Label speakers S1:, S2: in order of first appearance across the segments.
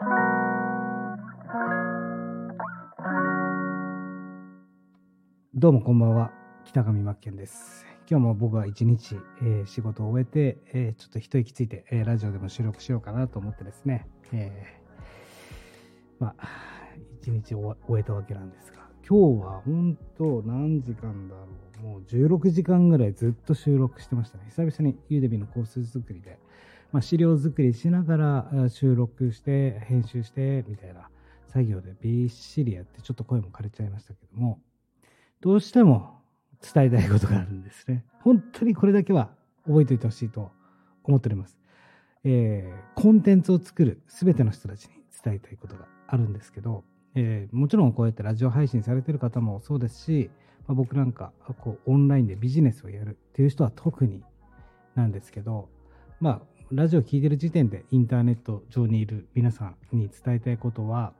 S1: どうもこんばんは。北上真剣です。今日も僕は一日、えー、仕事を終えて、えー、ちょっと一息ついて、えー、ラジオでも収録しようかなと思ってですね、えまあ一日終えたわけなんですが。今日は本当何時間だろう。もう16時間ぐらいずっと収録してましたね。久々にユーデビのコース作りで、まあ、資料作りしながら収録して編集してみたいな作業でびっしりやってちょっと声も枯れちゃいましたけどもどうしても伝えたいことがあるんですね。本当にこれだけは覚えておいてほしいと思っております。えー、コンテンツを作る全ての人たちに伝えたいことがあるんですけど、えー、もちろんこうやってラジオ配信されてる方もそうですし、まあ、僕なんかこうオンラインでビジネスをやるっていう人は特になんですけど、まあ、ラジオを聴いてる時点でインターネット上にいる皆さんに伝えたいことは、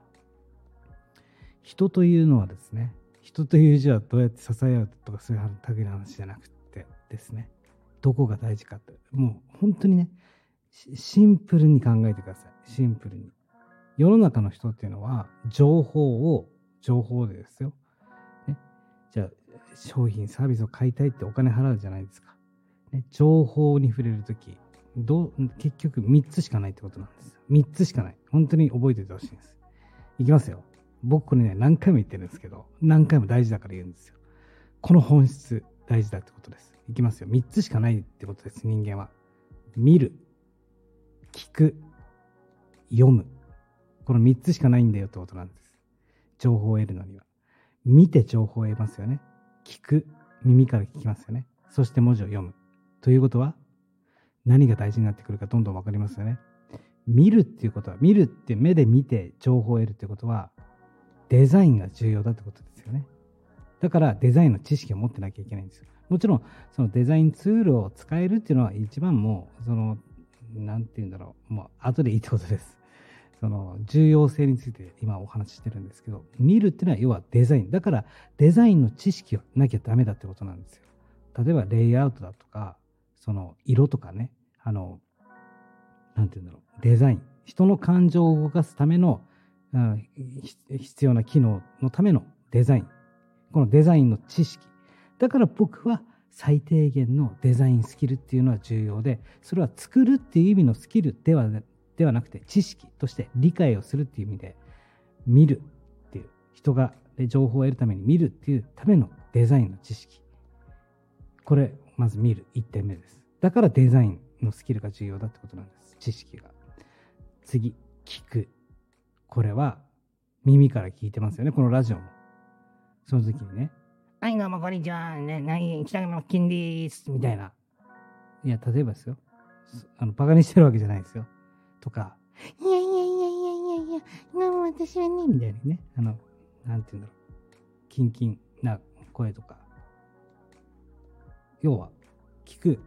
S1: 人というのはですね、人という字はどうやって支え合うとかそういう類の話じゃなくてですね、どこが大事かって、もう本当にね、シンプルに考えてください。シンプルに。世の中の人っていうのは、情報を、情報でですよ。ね、じゃあ、商品、サービスを買いたいってお金払うじゃないですか。ね、情報に触れるとき、ど結局3つしかないってことなんです。3つしかない。本当に覚えておいてほしいんです。いきますよ。僕これね、何回も言ってるんですけど、何回も大事だから言うんですよ。この本質、大事だってことです。いきますよ。3つしかないってことです、人間は。見る、聞く、読む。この3つしかないんだよってことなんです。情報を得るのには。見て情報を得ますよね。聞く、耳から聞きますよね。そして文字を読む。ということは、何が大事になってくるかどんどん分かりますよね。見るっていうことは、見るって目で見て情報を得るっていうことは、デザインが重要だってことですよね。だからデザインの知識を持ってなきゃいけないんですよ。もちろん、そのデザインツールを使えるっていうのは一番もう、その、なんて言うんだろう、もう後でいいってことです。その重要性について今お話ししてるんですけど、見るっていうのは要はデザイン。だからデザインの知識はなきゃダメだってことなんですよ。例えばレイアウトだとか、その色とかね、あの、なんて言うんだろう、デザイン。人の感情を動かすための必要な機能のためのデザイン。このデザインの知識。だから僕は最低限のデザインスキルっていうのは重要で、それは作るっていう意味のスキルではではなくて、知識として理解をするっていう意味で、見るっていう、人が情報を得るために見るっていうためのデザインの知識。これ、まず見る1点目です。だからデザインのスキルが重要だってことなんです。知識が。次、聞く。これは耳から聞いてますよね、このラジオも。その時にね、はい、どうもこんにちは、ね、何、北山金です、みたいな。いや、例えばですよ。あの、バカにしてるわけじゃないですよ。とか、いやいやいやいやいやいや、なも私はね、みたいにね、あの、なんて言うんだろう。キンキンな声とか。要は、聞く、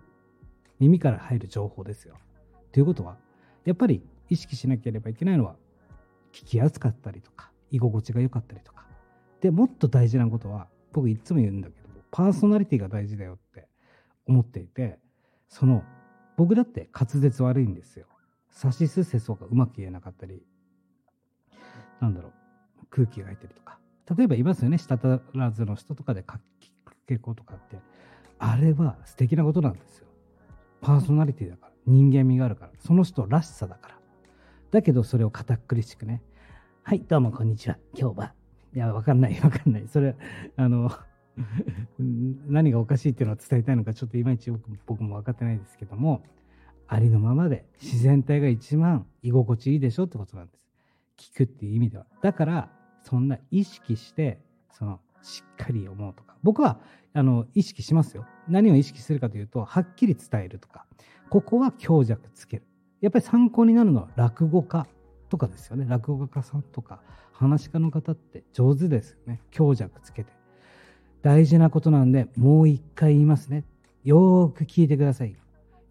S1: 耳から入る情報ですよ。ということは、やっぱり意識しなければいけないのは、聞きやすかったりとか、居心地が良かったりとか。で、もっと大事なことは、僕いつも言うんだけど、パーソナリティが大事だよって思っていて、その、僕だって滑舌悪いんですよ。差しすせそがうまく言えなかったり、なんだろう、空気が入ったりとか。例えばいますよね、舌足らずの人とかで書き傾向とかって。あれは素敵なことなんですよ。パーソナリティだから、人間味があるから、その人らしさだから。だけどそれを堅苦しくね。はい、どうもこんにちは。今日は。いや、わかんない、わかんない。それ、あの、何がおかしいっていうのを伝えたいのか、ちょっといまいち僕も分かってないですけども、ありのままで自然体が一番居心地いいでしょってことなんです。聞くっていう意味では。だから、そんな意識して、その、しっかり思うとか。僕は、あの、意識しますよ。何を意識するかというと、はっきり伝えるとか。ここは強弱つける。やっぱり参考になるのは落語家とかですよね。落語家さんとか、話し家の方って上手ですよね。強弱つけて。大事なことなんで、もう一回言いますね。よーく聞いてください。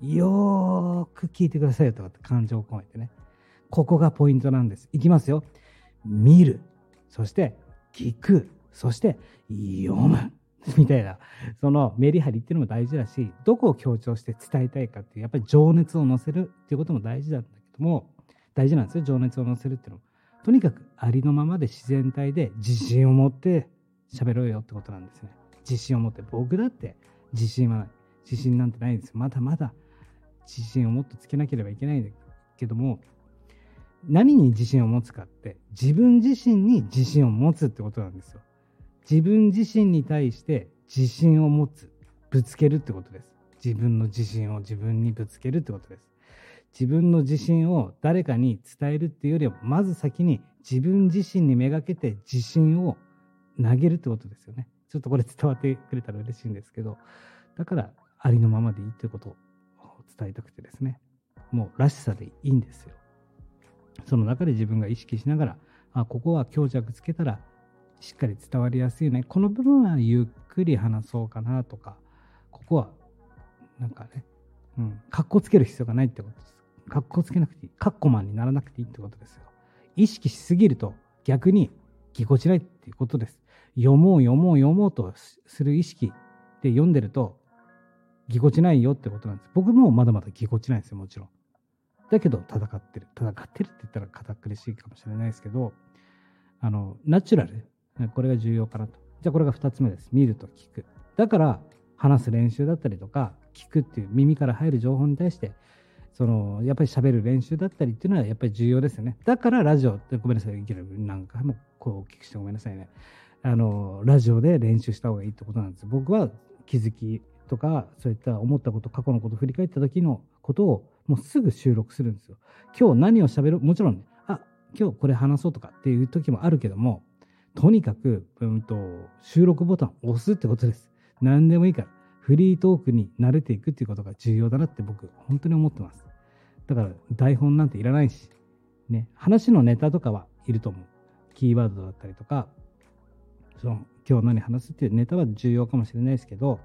S1: よーく聞いてくださいよとかって感情を込めてね。ここがポイントなんです。いきますよ。見る。そして聞く。そして読む。みたいな、そのメリハリっていうのも大事だし、どこを強調して伝えたいかっていう、やっぱり情熱を乗せるっていうことも大事なんだけども、大事なんですよ情熱を乗せるっていうのも。とにかくありのままで自然体で自信を持って喋ろうよってことなんですね。自信を持って僕だって自信はない。自信なんてないんですよ。まだまだ自信をもっとつけなければいけないんだけども何に自信を持つかって自分自身に自信を持つってことなんですよ。自分自身に対して自信を持つぶつけるってことです。自分の自信を自分にぶつけるってことです。自分の自信を誰かに伝えるっていうよりはまず先に自分自身にめがけて自信を投げるってことですよね。ちょっとこれ伝わってくれたら嬉しいんですけどだからありのままでいいということを伝えたくてですね。もうらしさでいいんですよ。その中で自分が意識しながらあここは強弱つけたらしっかり伝わりやすいねこの部分はゆっくり話そうかなとかここはなんかね、うん、かっこつける必要がないってことです。かっこつけなくていい。カッコマンにならなくていいってことですよ。意識しすぎると逆にぎこちないっていうことです。読もう読もう読もうとする意識で読んでるとぎこちないよってことなんです。僕もまだまだぎこちないんですよ、もちろん。だけど戦ってる。戦ってるって言ったら堅苦しいかもしれないですけど、あの、ナチュラル。これが重要かなと。じゃあこれが2つ目です。見ると聞く。だから話す練習だったりとか、聞くっていう耳から入る情報に対してそのやっぱり喋る練習だったりっていうのはやっぱり重要ですよねだからラジオってごめんなさい何回もこうお聞きしてごめんなさいねあのラジオで練習した方がいいってことなんです僕は気づきとかそういった思ったこと過去のことを振り返った時のことをもうすぐ収録するんですよ今日何を喋る？もちろんねあ今日これ話そうとかっていう時もあるけどもとにかく、うんと、収録ボタンを押すってことです。何でもいいから。フリートークに慣れていくっていうことが重要だなって僕、本当に思ってます。だから台本なんていらないし、ね、話のネタとかはいると思う。キーワードだったりとか、その今日何話すっていうネタは重要かもしれないですけど、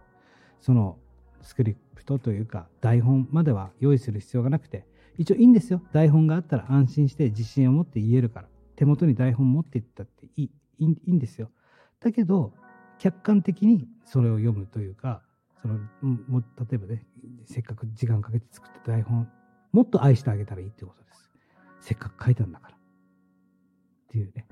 S1: そのスクリプトというか台本までは用意する必要がなくて、一応いいんですよ。台本があったら安心して自信を持って言えるから。手元に台本持っていったっていいいいんですよ。だけど、客観的にそれを読むというか、そのも例えばねせっかく時間かけて作った台本もっと愛してあげたらいいってことです。せっかく書いたんだから。っていうね、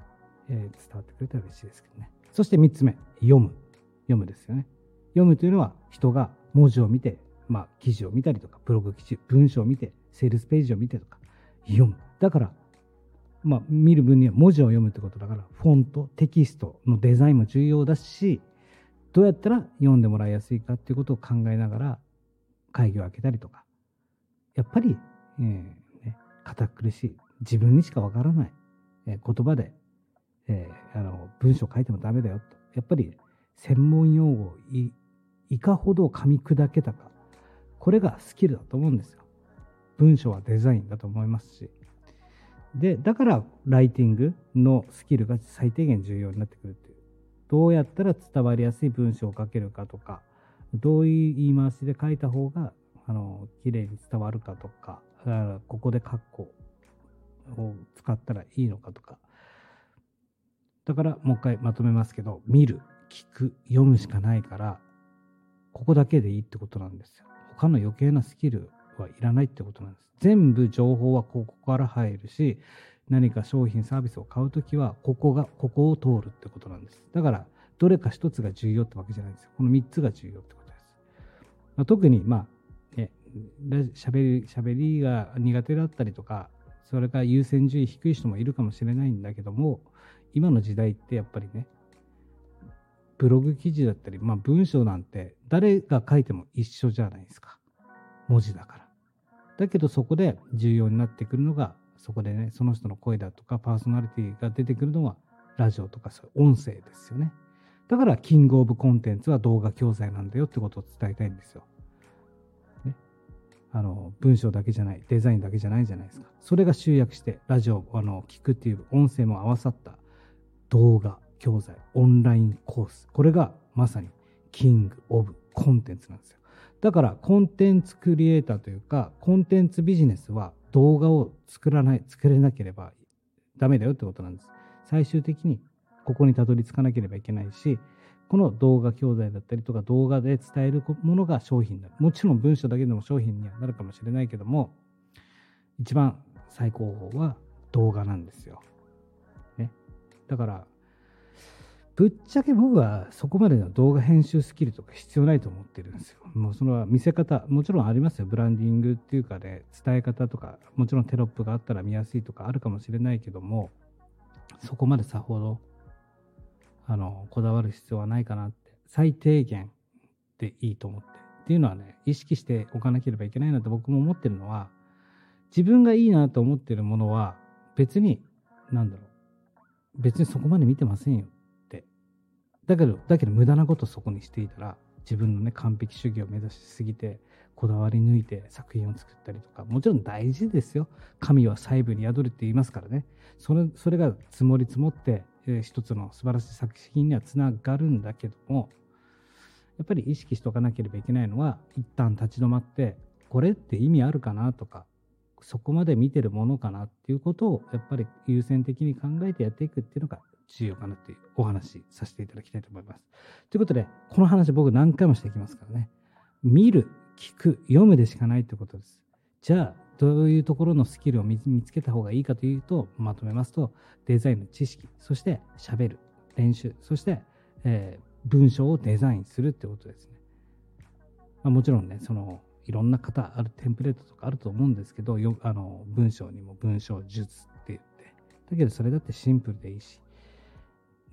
S1: えー、伝わってくれたら嬉しいですけどね。そして3つ目読む。読むですよね。読むというのは人が文字を見てまあ記事を見たりとかブログ記事文章を見てセールスページを見てとか読む。だからまあ見る分には文字を読むってことだからフォントテキストのデザインも重要だしどうやったら読んでもらいやすいかっていうことを考えながら会議を開けたりとか、やっぱり、えーね、堅苦しい、自分にしかわからない、えー、言葉で、えー、あの文章書いてもダメだよと。やっぱり専門用語をいいかほど噛み砕けたか、これがスキルだと思うんですよ。文章はデザインだと思いますし。で、だからライティングのスキルが最低限重要になってくるっていう。どうやったら伝わりやすい文章を書けるかとか、どういう言い回しで書いた方が、あの、綺麗に伝わるかとか、ここで括弧を使ったらいいのかとか。だからもう一回まとめますけど、見る、聞く、読むしかないから、ここだけでいいってことなんですよ。他の余計なスキルはいらないってことなんです。全部情報はここから入るし、何か商品サービスを買うときはここがここを通るってことなんです。だからどれか一つが重要ってわけじゃないんですよ。この3つが重要ってことです、まあ、特にまあねしゃべりしゃべりが苦手だったりとかそれから優先順位低い人もいるかもしれないんだけども今の時代ってやっぱりねブログ記事だったり、まあ、文章なんて誰が書いても一緒じゃないですか。文字だから。だけどそこで重要になってくるのがそこでね、その人の声だとかパーソナリティが出てくるのはラジオとかそういう音声ですよね。だからキングオブコンテンツは動画教材なんだよってことを伝えたいんですよ。ね。あの、文章だけじゃない、デザインだけじゃないじゃないですか。それが集約して、ラジオ、あの、聞くっていう音声も合わさった動画教材、オンラインコース。これがまさにキングオブコンテンツなんですよ。だからコンテンツクリエイターというか、コンテンツビジネスは動画を作らない、作れなければダメだよってことなんです。最終的にここにたどり着かなければいけないし、この動画教材だったりとか動画で伝えるものが商品だ。もちろん文章だけでも商品にはなるかもしれないけども、一番最高峰は動画なんですよ。ね。だから、ぶっちゃけ僕はそこまでの動画編集スキルとか必要ないと思ってるんですよ。もうその見せ方、もちろんありますよ。ブランディングっていうかね、伝え方とか、もちろんテロップがあったら見やすいとかあるかもしれないけども、そこまでさほど、あの、こだわる必要はないかなって、最低限でいいと思って。っていうのはね、意識しておかなければいけないなと僕も思ってるのは、自分がいいなと思ってるものは、別に、なんだろう、別にそこまで見てませんよだけど、だけど無駄なことそこにしていたら、自分のね、完璧主義を目指しすぎて、こだわり抜いて作品を作ったりとか、もちろん大事ですよ。神は細部に宿るって言いますからね。それそれが積もり積もって、えー、一つの素晴らしい作品にはつながるんだけども、やっぱり意識しておかなければいけないのは、一旦立ち止まって、これって意味あるかなとか、そこまで見てるものかなっていうことを、やっぱり優先的に考えてやっていくっていうのが重要かなっていうお話させていただきたいと思います。ということで、この話僕何回もしていきますからね。見る、聞く、読むでしかないってことです。じゃあ、どういうところのスキルを見つけた方がいいかというと、まとめますと、デザインの知識、そして喋る、練習、そして、えー、文章をデザインするってことですね。まあ、もちろんね、その、いろんな方あるテンプレートとかあると思うんですけど、よあの文章にも文章術って言って、だけどそれだってシンプルでいいし、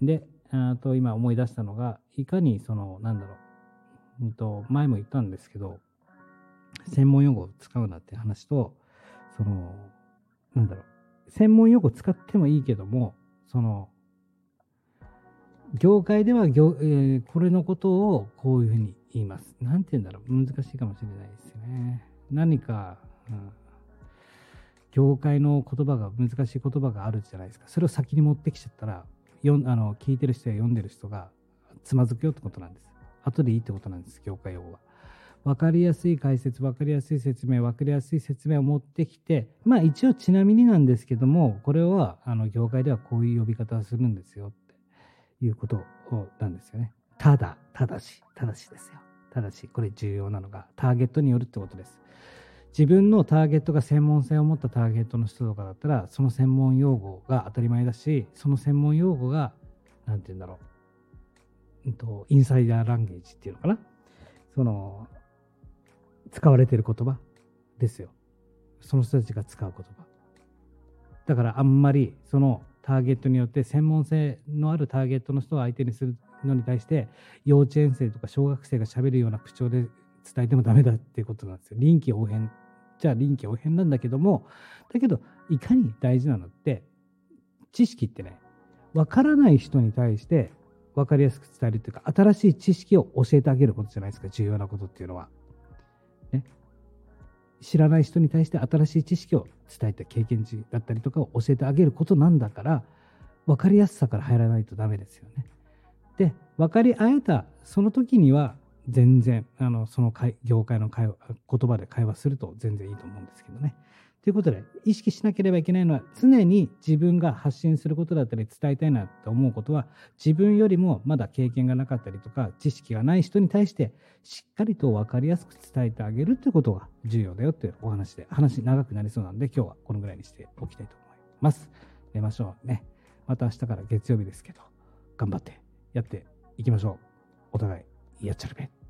S1: で、あと今思い出したのが、いかにその、なんだろう、うんと、前も言ったんですけど、専門用語を使うなって話と、その、なんだろう、専門用語使ってもいいけども、その、業界では業、えー、これのことをこういうふうに言います。なんて言うんだろう、難しいかもしれないですよね。何か、うん、業界の言葉が、難しい言葉があるじゃないですか。それを先に持ってきちゃったら、よあの聞いてる人や読んでる人がつまずくよってことなんです。後でいいってことなんです、業界用語は。分かりやすい解説、分かりやすい説明、分かりやすい説明を持ってきて、まあ一応ちなみになんですけども、これはあの業界ではこういう呼び方をするんですよっていうことなんですよね。ただ、ただし、ただしですよ。ただし、これ重要なのがターゲットによるってことです。自分のターゲットが専門性を持ったターゲットの人とかだったら、その専門用語が当たり前だし、その専門用語が、なんて言うんだろう、うんと、インサイダーランゲージっていうのかな。その、使われてる言葉ですよ。その人たちが使う言葉。だからあんまりそのターゲットによって専門性のあるターゲットの人を相手にするのに対して幼稚園生とか小学生がしゃべるような口調で伝えてもダメだっていうことなんですよ。臨機応変ちゃ臨機応変なんだけども、だけど、いかに大事なのって、知識ってね、わからない人に対して分かりやすく伝えるっていうか、新しい知識を教えてあげることじゃないですか、重要なことっていうのは。ね。知らない人に対して新しい知識を伝えて経験値だったりとかを教えてあげることなんだから、分かりやすさから入らないとダメですよね。で、分かり合えたその時には、全然、あの、その業界の会話、言葉で会話すると全然いいと思うんですけどね。ということで、意識しなければいけないのは、常に自分が発信することだったり伝えたいなと思うことは、自分よりもまだ経験がなかったりとか、知識がない人に対して、しっかりと分かりやすく伝えてあげるということが重要だよというお話で、話長くなりそうなんで、今日はこのぐらいにしておきたいと思います。寝ましょうね。また明日から月曜日ですけど、頑張ってやっていきましょう。お互い、やっちゃるべ。